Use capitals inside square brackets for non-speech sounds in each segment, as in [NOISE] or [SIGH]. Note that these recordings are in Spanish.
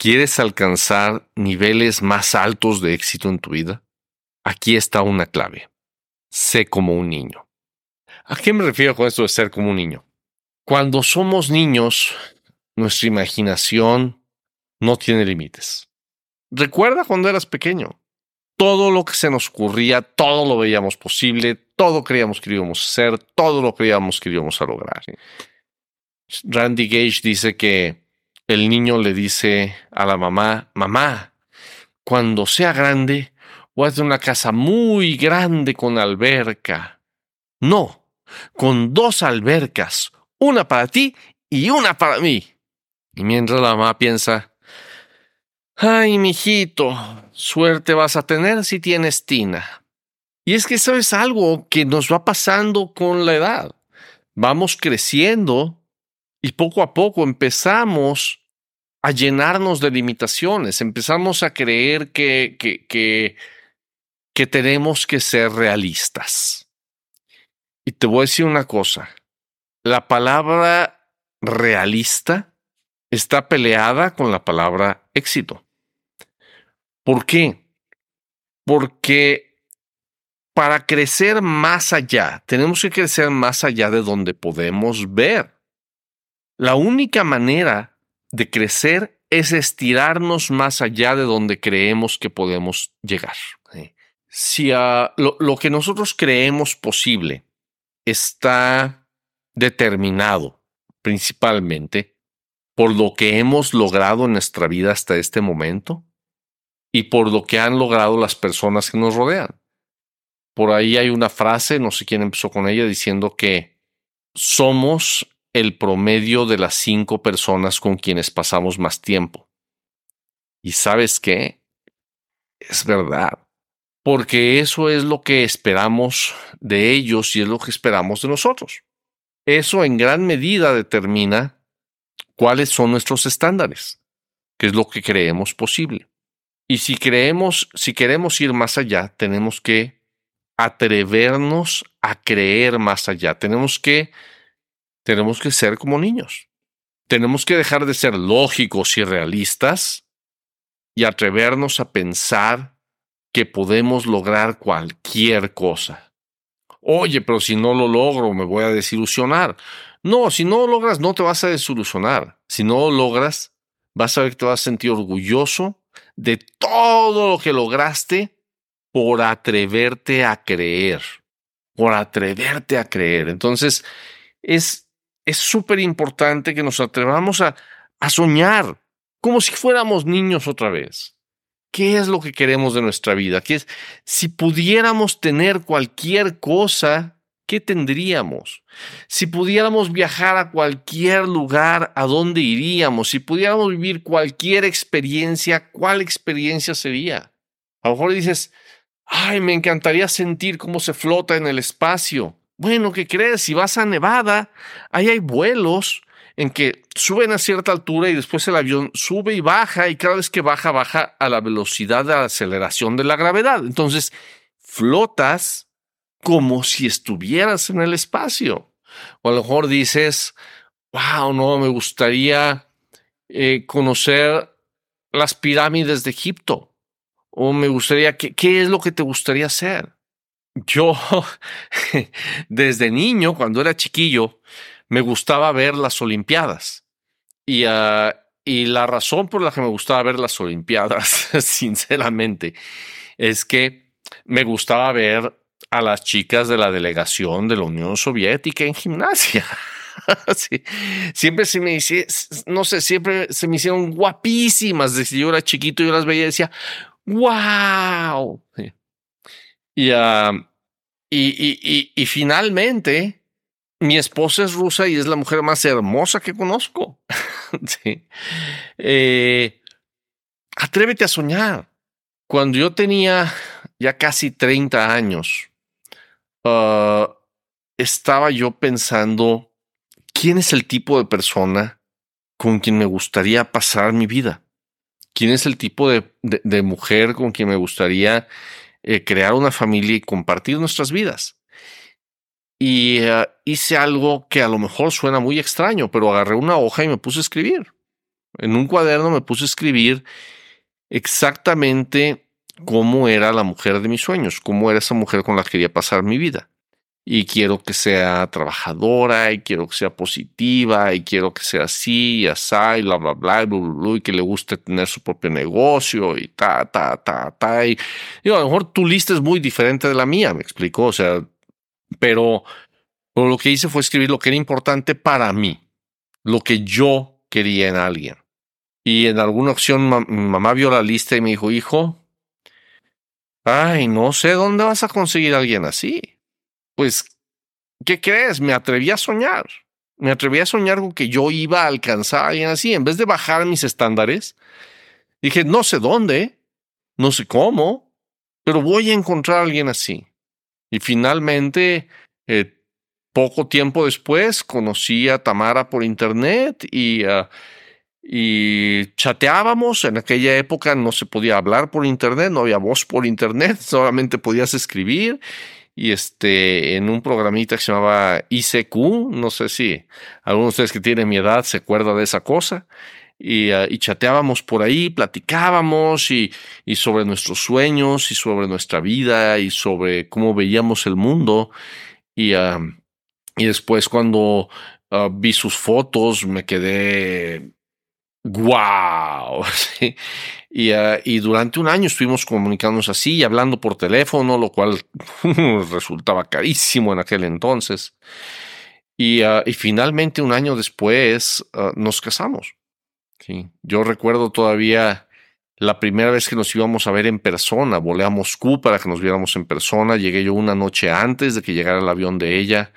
¿Quieres alcanzar niveles más altos de éxito en tu vida? Aquí está una clave. Sé como un niño. ¿A qué me refiero con esto de ser como un niño? Cuando somos niños, nuestra imaginación no tiene límites. Recuerda cuando eras pequeño. Todo lo que se nos ocurría, todo lo veíamos posible, todo creíamos que íbamos a hacer, todo lo creíamos que íbamos a lograr. Randy Gage dice que el niño le dice a la mamá, mamá, cuando sea grande, voy a una casa muy grande con alberca. No, con dos albercas, una para ti y una para mí. Y mientras la mamá piensa, ay, mijito, suerte vas a tener si tienes tina. Y es que eso es algo que nos va pasando con la edad. Vamos creciendo y poco a poco empezamos a llenarnos de limitaciones, empezamos a creer que, que, que, tenemos que ser realistas. Y te voy a decir una cosa, la palabra realista está peleada con la palabra éxito. ¿Por qué? Porque para crecer más allá, tenemos que crecer más allá de donde podemos ver. La única manera de crecer es estirarnos más allá de donde creemos que podemos llegar. Si uh, lo, lo que nosotros creemos posible está determinado principalmente por lo que hemos logrado en nuestra vida hasta este momento y por lo que han logrado las personas que nos rodean. Por ahí hay una frase, no sé quién empezó con ella, diciendo que somos el promedio de las cinco personas con quienes pasamos más tiempo. ¿Y sabes qué? Es verdad. Porque eso es lo que esperamos de ellos y es lo que esperamos de nosotros. Eso en gran medida determina cuáles son nuestros estándares, qué es lo que creemos posible. Y si creemos, si queremos ir más allá, tenemos que atrevernos a creer más allá. Tenemos que tenemos que ser como niños. Tenemos que dejar de ser lógicos y realistas y atrevernos a pensar que podemos lograr cualquier cosa. Oye, pero si no lo logro, me voy a desilusionar. No, si no lo logras, no te vas a desilusionar. Si no lo logras, vas a ver que te vas a sentir orgulloso de todo lo que lograste por atreverte a creer. Por atreverte a creer. Entonces, es es súper importante que nos atrevamos a, a soñar como si fuéramos niños otra vez. ¿Qué es lo que queremos de nuestra vida? ¿Qué es? Si pudiéramos tener cualquier cosa, ¿qué tendríamos? Si pudiéramos viajar a cualquier lugar, ¿a dónde iríamos? Si pudiéramos vivir cualquier experiencia, ¿cuál experiencia sería? A lo mejor dices, ay, me encantaría sentir cómo se flota en el espacio. Bueno, ¿qué crees? Si vas a Nevada, ahí hay vuelos en que suben a cierta altura y después el avión sube y baja y cada vez que baja, baja a la velocidad de aceleración de la gravedad. Entonces, flotas como si estuvieras en el espacio. O a lo mejor dices, wow, no, me gustaría eh, conocer las pirámides de Egipto. O me gustaría, ¿qué es lo que te gustaría hacer? Yo [LAUGHS] desde niño, cuando era chiquillo, me gustaba ver las Olimpiadas. Y, y la razón por la que me gustaba ver las Olimpiadas, [LAUGHS] sinceramente, es que me gustaba ver a las chicas de la delegación de la Unión Soviética en gimnasia. [LAUGHS] Siempre se me hicieron, no sé, siempre se me hicieron guapísimas. Desde yo era chiquito, yo las veía y decía, wow. Sí. Y, uh, y, y, finalmente, mi esposa es rusa y es la mujer más hermosa que conozco. [LAUGHS] sí. eh, atrévete a soñar. Cuando yo tenía ya casi 30 años, uh, estaba yo pensando, ¿quién es el tipo de persona con quien me gustaría pasar mi vida? ¿Quién es el tipo de, de mujer con quien me gustaría eh, crear una familia y compartir nuestras vidas. Y uh, hice algo que a lo mejor suena muy extraño, pero agarré una hoja y me puse a escribir. En un cuaderno me puse a escribir exactamente cómo era la mujer de mis sueños, cómo era esa mujer con la que quería pasar mi vida. Y quiero que sea trabajadora, y quiero que sea positiva, y quiero que sea así, y así, y bla, bla, bla, bla, y que le guste tener su propio negocio, y ta, ta, ta, ta. Y digo, a lo mejor tu lista es muy diferente de la mía, me explicó, o sea, pero, lo que hice fue escribir lo que era importante para mí, lo que yo quería en alguien. Y en alguna ocasión mi mamá vio la lista y me dijo, hijo, Ay, no sé dónde vas a conseguir a alguien así. Pues, ¿qué crees? Me atreví a soñar. Me atreví a soñar con que yo iba a alcanzar alguien así. En vez de bajar mis estándares, dije, no sé dónde, no sé cómo, pero voy a encontrar a alguien así. Y finalmente, eh, poco tiempo después, conocí a Tamara por internet y uh, y chateábamos. En aquella época no se podía hablar por internet, no había voz por internet, [LAUGHS] solamente podías escribir. Y este, en un programita que se llamaba ICQ, no sé si algunos de ustedes que tienen mi edad se acuerdan de esa cosa. Y, uh, y chateábamos por ahí, platicábamos y, y, sobre nuestros sueños y sobre nuestra vida y sobre cómo veíamos el mundo. Y, y después cuando uh, vi sus fotos me quedé ¡Wow! [LAUGHS] Y, uh, y, durante un año estuvimos comunicándonos así y hablando por teléfono, lo cual [LAUGHS] resultaba carísimo en aquel entonces. Y, uh, y finalmente, un año después, uh, nos casamos. ¿sí? Yo recuerdo todavía la primera vez que nos íbamos a ver en persona. Volé a Moscú para que nos viéramos en persona. Llegué yo una noche antes de que llegara el avión de ella.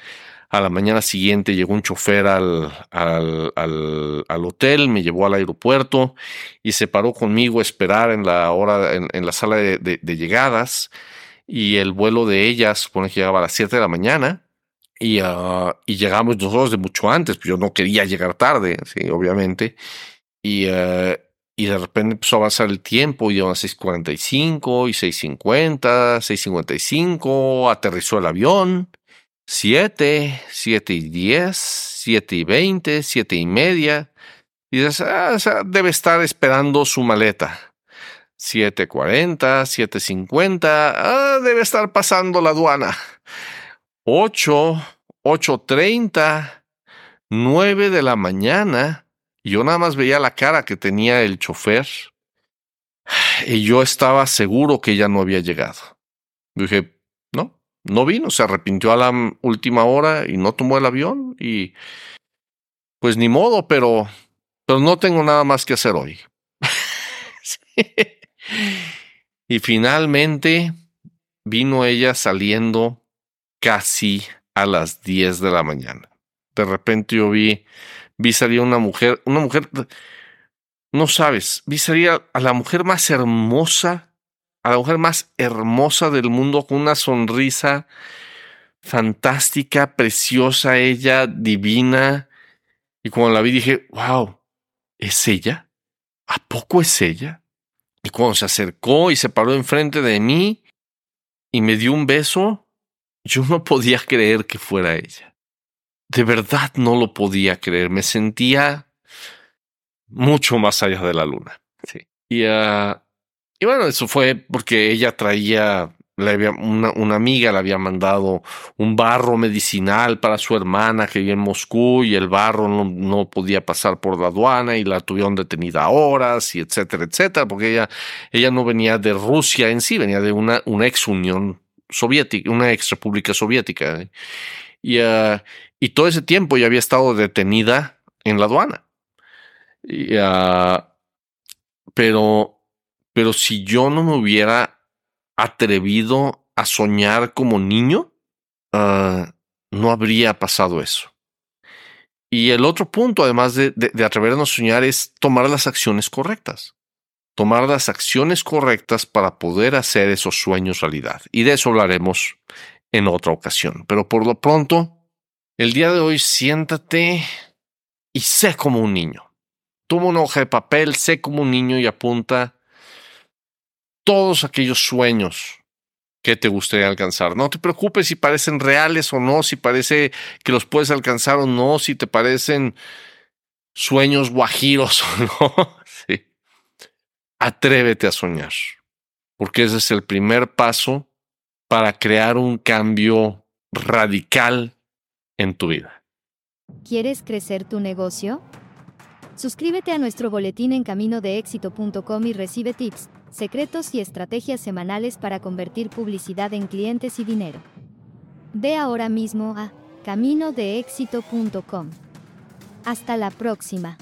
A la mañana siguiente llegó un chofer al, al, hotel, me llevó al aeropuerto y se paró conmigo a esperar en la hora, en, la sala de, llegadas. Y el vuelo de ella supone que llegaba a las 7 de la mañana. Y, uh, y llegamos nosotros de mucho antes, pues yo no quería llegar tarde, sí, obviamente. Y, uh, y de repente empezó a avanzar el tiempo, y las 6.45 y 6.50, 6.55, aterrizó el avión 7, 7 y 10, 7 y 20, 7 y media. Y dices, ah, o sea, debe estar esperando su maleta. 7.40, 7.50, ah, debe estar pasando la aduana. 8, 8.30, 9 de la mañana. Yo nada más veía la cara que tenía el chofer y yo estaba seguro que ella no había llegado. Dije, no vino, se arrepintió a la última hora y no tomó el avión y pues ni modo, pero, pero no tengo nada más que hacer hoy. [LAUGHS] Y finalmente vino ella saliendo casi a las 10 de la mañana. De repente yo vi, vi salir una mujer, una mujer, no sabes, vi salir a la mujer más hermosa a la mujer más hermosa del mundo con una sonrisa fantástica, preciosa ella, divina. Y cuando la vi dije, wow, ¿es ella? ¿A poco es ella? Y cuando se acercó y se paró enfrente de mí y me dio un beso, yo no podía creer que fuera ella. De verdad no lo podía creer. Me sentía mucho más allá de la luna. Sí. Y uh, y bueno, eso fue porque ella traía, le había, una, una, amiga le había mandado un barro medicinal para su hermana que vivía en Moscú y el barro no, no, podía pasar por la aduana y la tuvieron detenida horas y etcétera, etcétera, porque ella, ella no venía de Rusia en sí, venía de una, una ex Unión Soviética, una ex República Soviética. Y, uh, y todo ese tiempo ya había estado detenida en la aduana. Y, uh, pero pero si yo no me hubiera atrevido a soñar como niño, uh, no habría pasado eso. Y el otro punto, además de, de, de, atrevernos a soñar, es tomar las acciones correctas. Tomar las acciones correctas para poder hacer esos sueños realidad. Y de eso hablaremos en otra ocasión. Pero por lo pronto, el día de hoy siéntate y sé como un niño. Toma una hoja de papel, sé como un niño y apunta todos aquellos sueños que te gustaría alcanzar. No te preocupes si parecen reales o no, si parece que los puedes alcanzar o no, si te parecen sueños guajiros [LAUGHS] o no. Sí. Atrévete a soñar, porque ese es el primer paso para crear un cambio radical en tu vida. ¿Quieres crecer tu negocio? Suscríbete a nuestro boletín en caminodeéxito.com y recibe tips, secretos y estrategias semanales para convertir publicidad en clientes y dinero. Ve ahora mismo a caminodeéxito.com. Hasta la próxima.